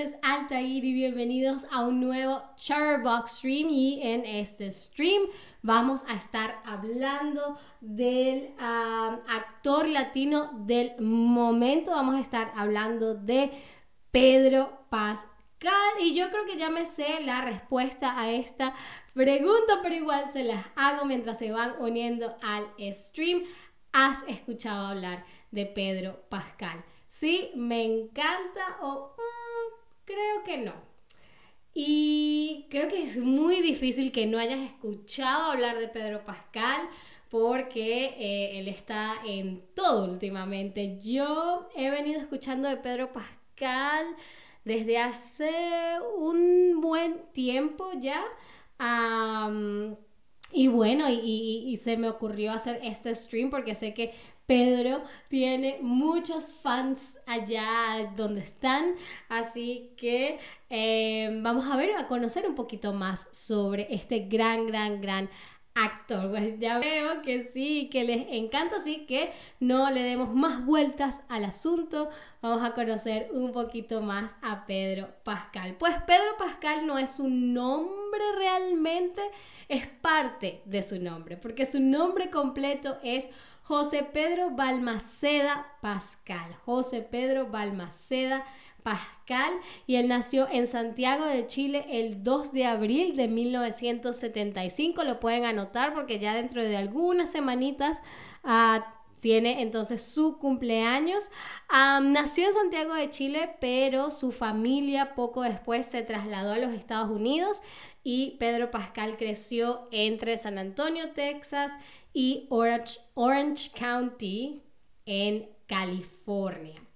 nombre es Altair y bienvenidos a un nuevo Charbox Stream y en este stream vamos a estar hablando del actor latino del momento, vamos a estar hablando de Pedro Pascal y yo creo que ya me sé la respuesta a esta pregunta, pero igual se las hago mientras se van uniendo al stream. ¿Has escuchado hablar de Pedro Pascal? ¿Sí? ¿Me encanta o mm, creo que no? Y creo que es muy difícil que no hayas escuchado hablar de Pedro Pascal porque eh, él está en todo últimamente. Yo he venido escuchando de Pedro Pascal desde hace un buen tiempo ya. Y bueno, y, se me ocurrió hacer este stream porque sé que Pedro tiene muchos fans allá donde están, así que em, vamos a ver, a conocer un poquito más sobre este gran, gran, gran actor. Pues ya veo que sí, que les encanta, así que no le demos más vueltas al asunto. Vamos a conocer un poquito más a Pedro Pascal. Pues Pedro Pascal no es un nombre realmente, es parte de su nombre, porque su nombre completo es José Pedro Balmaceda Pascal. José Pedro Balmaceda Pascal y él nació en Santiago de Chile el 2 de abril de 1975. Lo pueden anotar porque ya dentro de algunas semanitas ah, tiene entonces su cumpleaños. nació en Santiago de Chile, pero su familia poco después se trasladó a los Estados Unidos y Pedro Pascal creció entre San Antonio, Texas y Orange, County en California.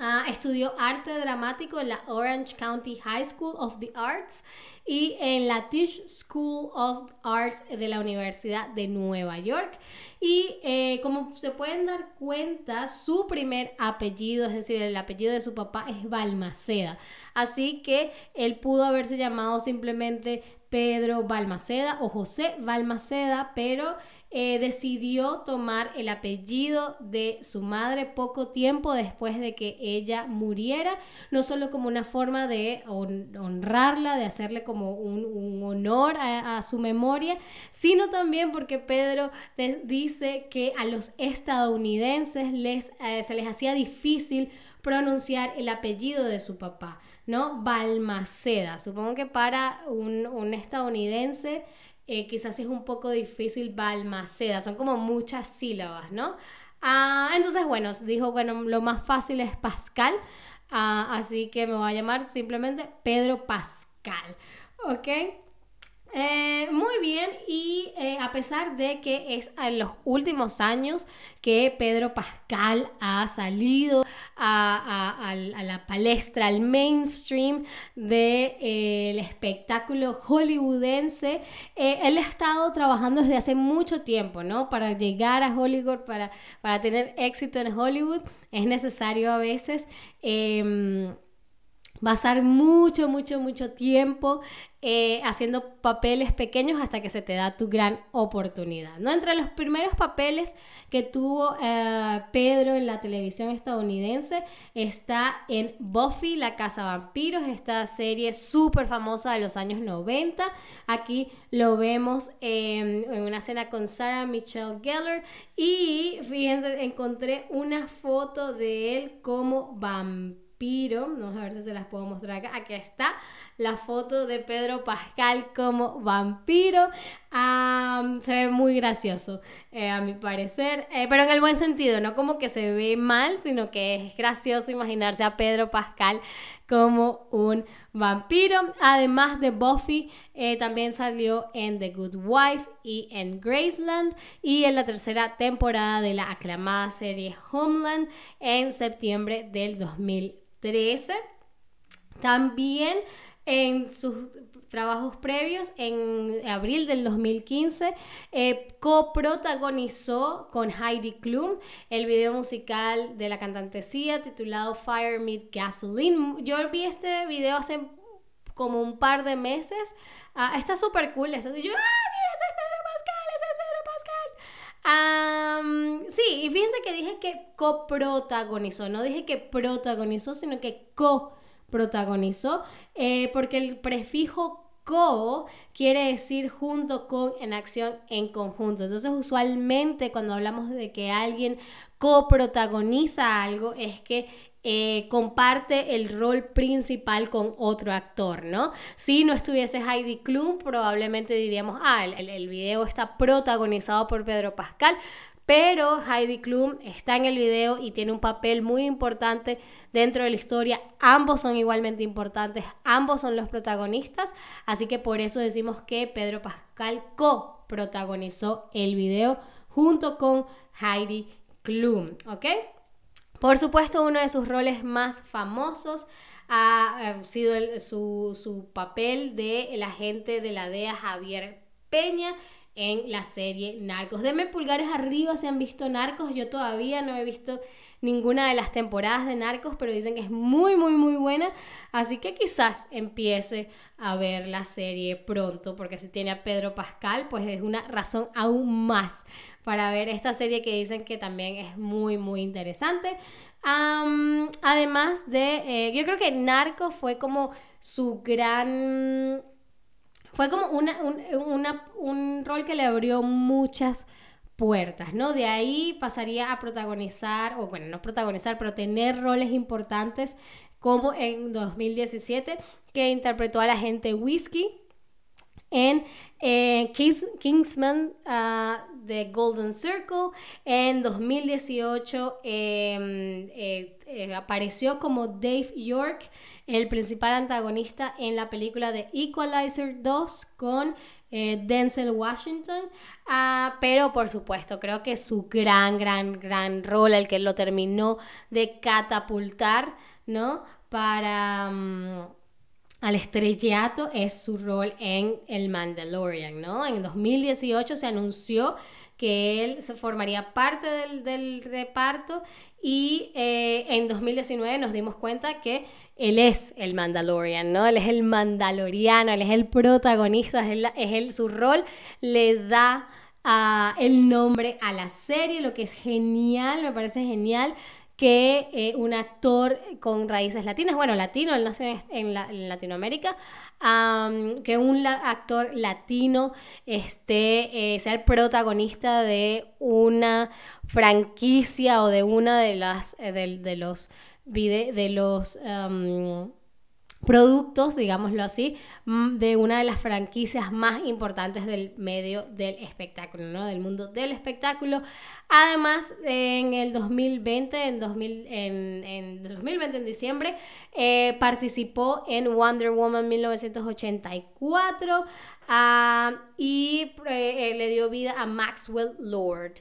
Ah, estudió arte dramático en la Orange County High School of the Arts y en la Tisch School of Arts de la Universidad de Nueva York. Y eh, como se pueden dar cuenta, su primer apellido, es decir, el apellido de su papá es Balmaceda. Así que él pudo haberse llamado simplemente Pedro Balmaceda o José Balmaceda, pero eh, decidió tomar el apellido de su madre poco tiempo después de que ella muriera, no solo como una forma de honrarla, de hacerle como un, honor a, su memoria, sino también porque Pedro dice que a los estadounidenses les, eh, se les hacía difícil pronunciar el apellido de su papá. ¿no? Balmaceda. Supongo que para un, un estadounidense eh, quizás es un poco difícil Balmaceda, son como muchas sílabas, ¿no? Ah, entonces, bueno, dijo, bueno, lo más fácil es Pascal, ah, así que me voy a llamar simplemente Pedro Pascal, ¿ok? Eh, muy bien, y eh, a pesar de que es en los últimos años que Pedro Pascal ha salido a, la palestra, al mainstream del de, el espectáculo hollywoodense, eh, él ha estado trabajando desde hace mucho tiempo, ¿no? Para llegar a Hollywood, para, para tener éxito en Hollywood, es necesario a veces em, pasar mucho, mucho, mucho tiempo eh, haciendo papeles pequeños hasta que se te da tu gran oportunidad. ¿no? Entre los primeros papeles que tuvo eh, Pedro en la televisión estadounidense está en Buffy, la Casa Vampiros, esta serie súper famosa de los años 90. Aquí lo vemos en una escena con Sarah Michelle Gellar y fíjense, encontré una foto de él como vampiro. Vamos a ver si se las puedo mostrar acá. Aquí está la foto de Pedro Pascal como vampiro. se ve muy gracioso, eh, a mi parecer, eh, pero en el buen sentido, no como que se ve mal, sino que es gracioso imaginarse a Pedro Pascal como un vampiro. Además de Buffy, eh, también salió en The Good Wife y en Graceland y en la tercera temporada de la aclamada serie Homeland en septiembre del 2013. También en sus trabajos previos, en abril del 2015, eh, coprotagonizó con Heidi Klum el video musical de la cantante Sia titulado Fire Meet Gasoline. Yo vi este video hace como un par de meses. Ah, está súper cool. yo, ¡ah, mira, ese es Pedro Pascal! ¡Ese es Pedro Pascal! sí, y fíjense que dije que coprotagonizó, no dije que protagonizó, sino que co protagonizó, eh, porque el prefijo co quiere decir junto con en acción en conjunto. Entonces usualmente cuando hablamos de que alguien coprotagoniza algo es que eh, comparte el rol principal con otro actor, ¿no? Si no estuviese Heidi Klum, probablemente diríamos, ah, el, el video está protagonizado por Pedro Pascal, pero Heidi Klum está en el video y tiene un papel muy importante dentro de la historia. Ambos son igualmente importantes, ambos son los protagonistas, así que por eso decimos que Pedro Pascal co-protagonizó el video junto con Heidi Klum, ¿ok? Por supuesto, uno de sus roles más famosos ha sido su, su papel de el agente de la DEA Javier Peña en la serie Narcos. Denme pulgares arriba si han visto Narcos. Yo todavía no he visto ninguna de las temporadas de Narcos, pero dicen que es muy, muy, muy buena. Así que quizás empiece a ver la serie pronto, porque si tiene a Pedro Pascal, pues es una razón aún más para ver esta serie que dicen que también es muy, muy interesante. además de, eh, yo creo que Narcos fue como su gran fue como una, un, rol que le abrió muchas puertas, ¿no? De ahí pasaría a protagonizar, o bueno, no protagonizar, pero tener roles importantes como en 2017, que interpretó a la gente Whiskey en eh, Kingsman The ah, Golden Circle. En 2018 em, eh, eh, apareció como Dave York el principal antagonista en la película de Equalizer 2 con Denzel Washington. Ah, pero por supuesto, creo que su gran, gran, gran rol, el que lo terminó de catapultar, ¿no? Para... Mm, al estrellato es su rol en El Mandalorian, ¿no? En 2018 se anunció que él se formaría parte del, reparto y eh, en 2019 nos dimos cuenta que él es el Mandalorian, ¿no? Él es el mandaloriano, él es el protagonista, es, él, su rol le da el nombre a la serie, lo que es genial, me parece genial que eh, un actor con raíces latinas, bueno, latino, él nació en, Latinoamérica, que un actor latino este, eh, sea el protagonista de una franquicia o de una de las eh, de los de los productos, digámoslo así, mm, de una de las franquicias más importantes del medio del espectáculo, ¿no? Del mundo del espectáculo. Además, en el 2020, en, 2000, en, 2020, en diciembre, eh, participó en Wonder Woman 1984 ah, y eh, le dio vida a Maxwell Lord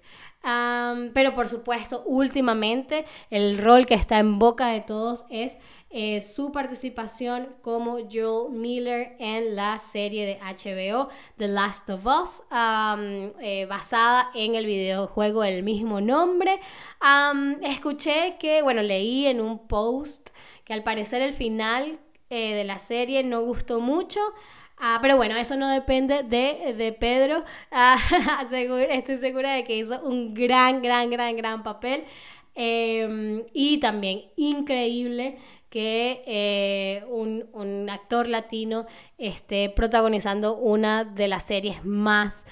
pero por supuesto, últimamente el rol que está en boca de todos es eh, su participación como Joel Miller en la serie de HBO The Last of Us, eh, basada en el videojuego del mismo nombre. escuché que, bueno, leí en un post que al parecer el final eh, de la serie no gustó mucho. Ah, pero bueno, eso no depende de, Pedro. Ah, estoy segura de que hizo un gran, gran, gran, gran papel. Em, y también increíble que eh, un, actor latino esté protagonizando una de las series más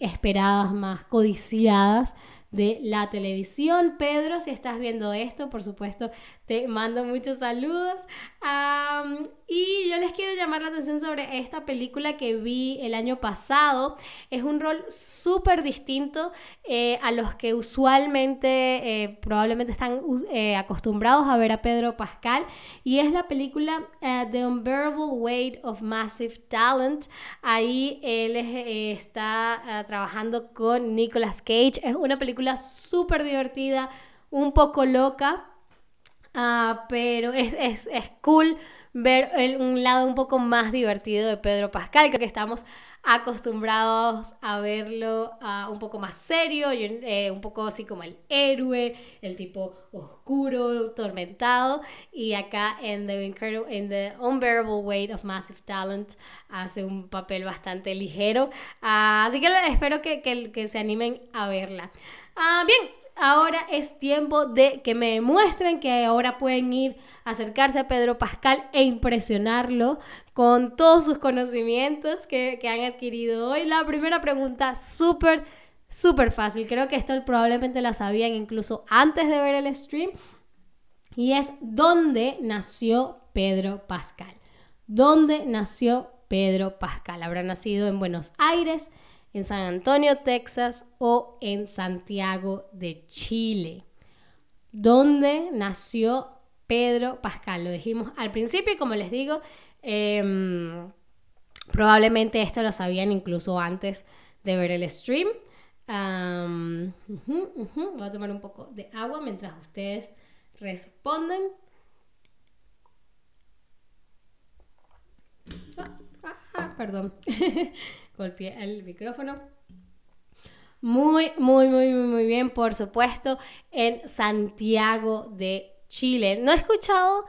esperadas, más codiciadas de la televisión. Pedro, si estás viendo esto, por supuesto, te mando muchos saludos. y yo les quiero llamar la atención sobre esta película que vi el año pasado. Es un rol súper distinto eh, a los que usualmente eh, probablemente están eh, acostumbrados a ver a Pedro Pascal. Y es la película The Unbearable Weight of Massive Talent. Ahí él está trabajando con Nicolas Cage. Es una película súper divertida, un poco loca Ah, pero es, es, cool ver un lado un poco más divertido de Pedro Pascal. Creo que estamos acostumbrados a verlo uh, un poco más serio, eh, un poco así como el héroe, el tipo oscuro, tormentado. Y acá en The, in the Unbearable Weight of Massive Talent hace un papel bastante ligero. Ah, así que espero que, que, se animen a verla. Bien, ahora es tiempo de que me demuestren que ahora pueden ir a acercarse a Pedro Pascal e impresionarlo con todos sus conocimientos que, que han adquirido hoy. La primera pregunta, súper, súper fácil. Creo que esto probablemente la sabían incluso antes de ver el stream. Y es, ¿dónde nació Pedro Pascal? ¿Dónde nació Pedro Pascal? ¿Habrá nacido en Buenos Aires? En San Antonio, Texas o en Santiago de Chile, donde nació Pedro Pascal. Lo dijimos al principio y como les digo, em, probablemente esto lo sabían incluso antes de ver el stream. Voy a tomar un poco de agua mientras ustedes responden. Ah, ah, ah, perdón. golpeé el micrófono. Muy, muy, muy, muy, bien, por supuesto, en Santiago de Chile. No he escuchado,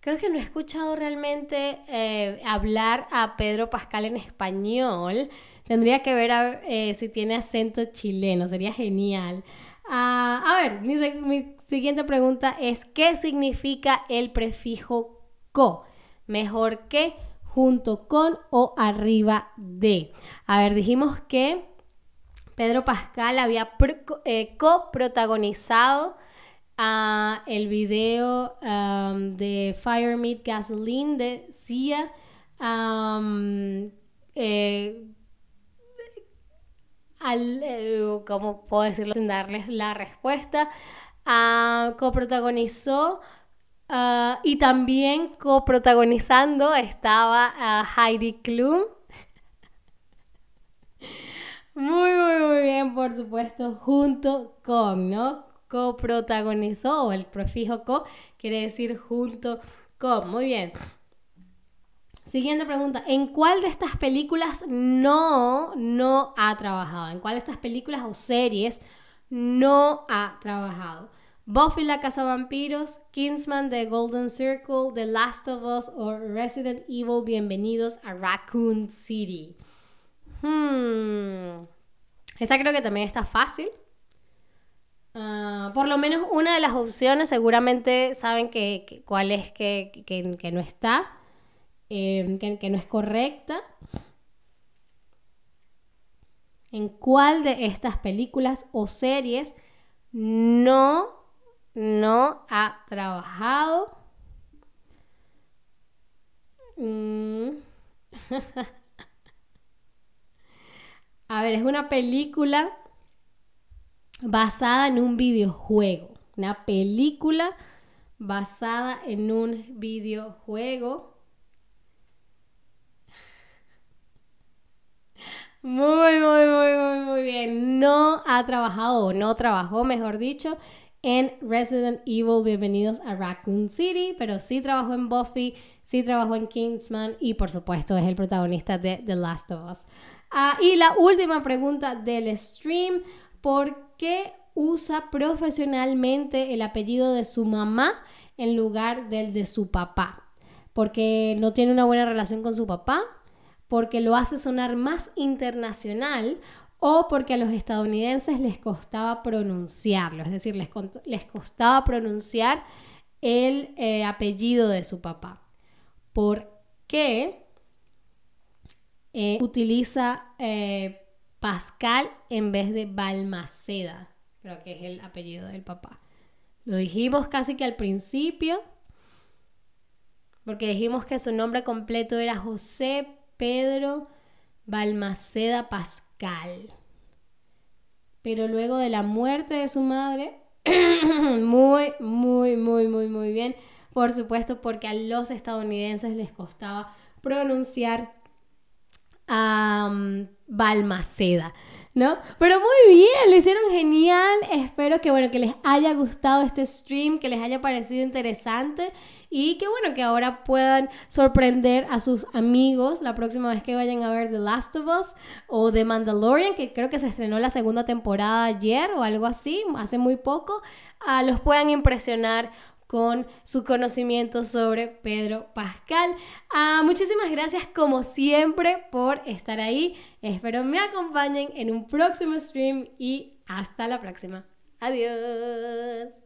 creo que no he escuchado realmente eh, hablar a Pedro Pascal en español. Tendría que ver eh, si tiene acento chileno, sería genial. Ah, a ver, mi, mi siguiente pregunta es, ¿qué significa el prefijo co? Mejor que junto con o arriba de. A ver, dijimos que Pedro Pascal había eh, coprotagonizado uh, el video de Fire Meat Gasoline de Sia. Eh, eh, ¿Cómo puedo decirlo sin darles la respuesta? Uh, coprotagonizó Y también coprotagonizando estaba Heidi Klum. Muy, muy, muy bien, por supuesto, junto con, ¿no? Coprotagonizó, el prefijo co quiere decir junto con. Muy bien. Siguiente pregunta, ¿en cuál de estas películas no, no ha trabajado? ¿En cuál de estas películas o series no ha trabajado? Buffy la Casa Vampiros, Kingsman The Golden Circle, The Last of Us o Resident Evil. Bienvenidos a Raccoon City. Hmm. Esta creo que también está fácil. Ah, por lo menos una de las opciones seguramente saben que, cuál es que, que, no está, em, que no es correcta. ¿En cuál de estas películas o series no no ha trabajado. Mm. A ver, es una película basada en un videojuego. Una película basada en un videojuego. Muy, muy, muy, muy, muy bien. No ha trabajado o no trabajó, mejor dicho, en Resident Evil, bienvenidos a Raccoon City, pero sí trabajó en Buffy, sí trabajó en Kingsman y por supuesto es el protagonista de The Last of Us. Ah, y la última pregunta del stream, ¿por qué usa profesionalmente el apellido de su mamá en lugar del de su papá? Porque no tiene una buena relación con su papá, porque lo hace sonar más internacional o porque a los estadounidenses les costaba pronunciarlo, es decir, les, les costaba pronunciar el eh, apellido de su papá. ¿Por qué eh, utiliza eh, Pascal en vez de Balmaceda? Creo que es el apellido del papá. Lo dijimos casi que al principio, porque dijimos que su nombre completo era José Pedro Balmaceda Pascal. Pero luego de la muerte de su madre, muy, muy, muy, muy, muy bien. Por supuesto, porque a los estadounidenses les costaba pronunciar Balmaceda. ¿no? Pero muy bien, lo hicieron genial. Espero que, bueno, que les haya gustado este stream, que les haya parecido interesante y que, bueno, que ahora puedan sorprender a sus amigos la próxima vez que vayan a ver The Last of Us o The Mandalorian, que creo que se estrenó la segunda temporada ayer o algo así, hace muy poco, a los puedan impresionar con su conocimiento sobre Pedro Pascal. Ah, muchísimas gracias como siempre por estar ahí. Espero me acompañen en un próximo stream y hasta la próxima. Adiós.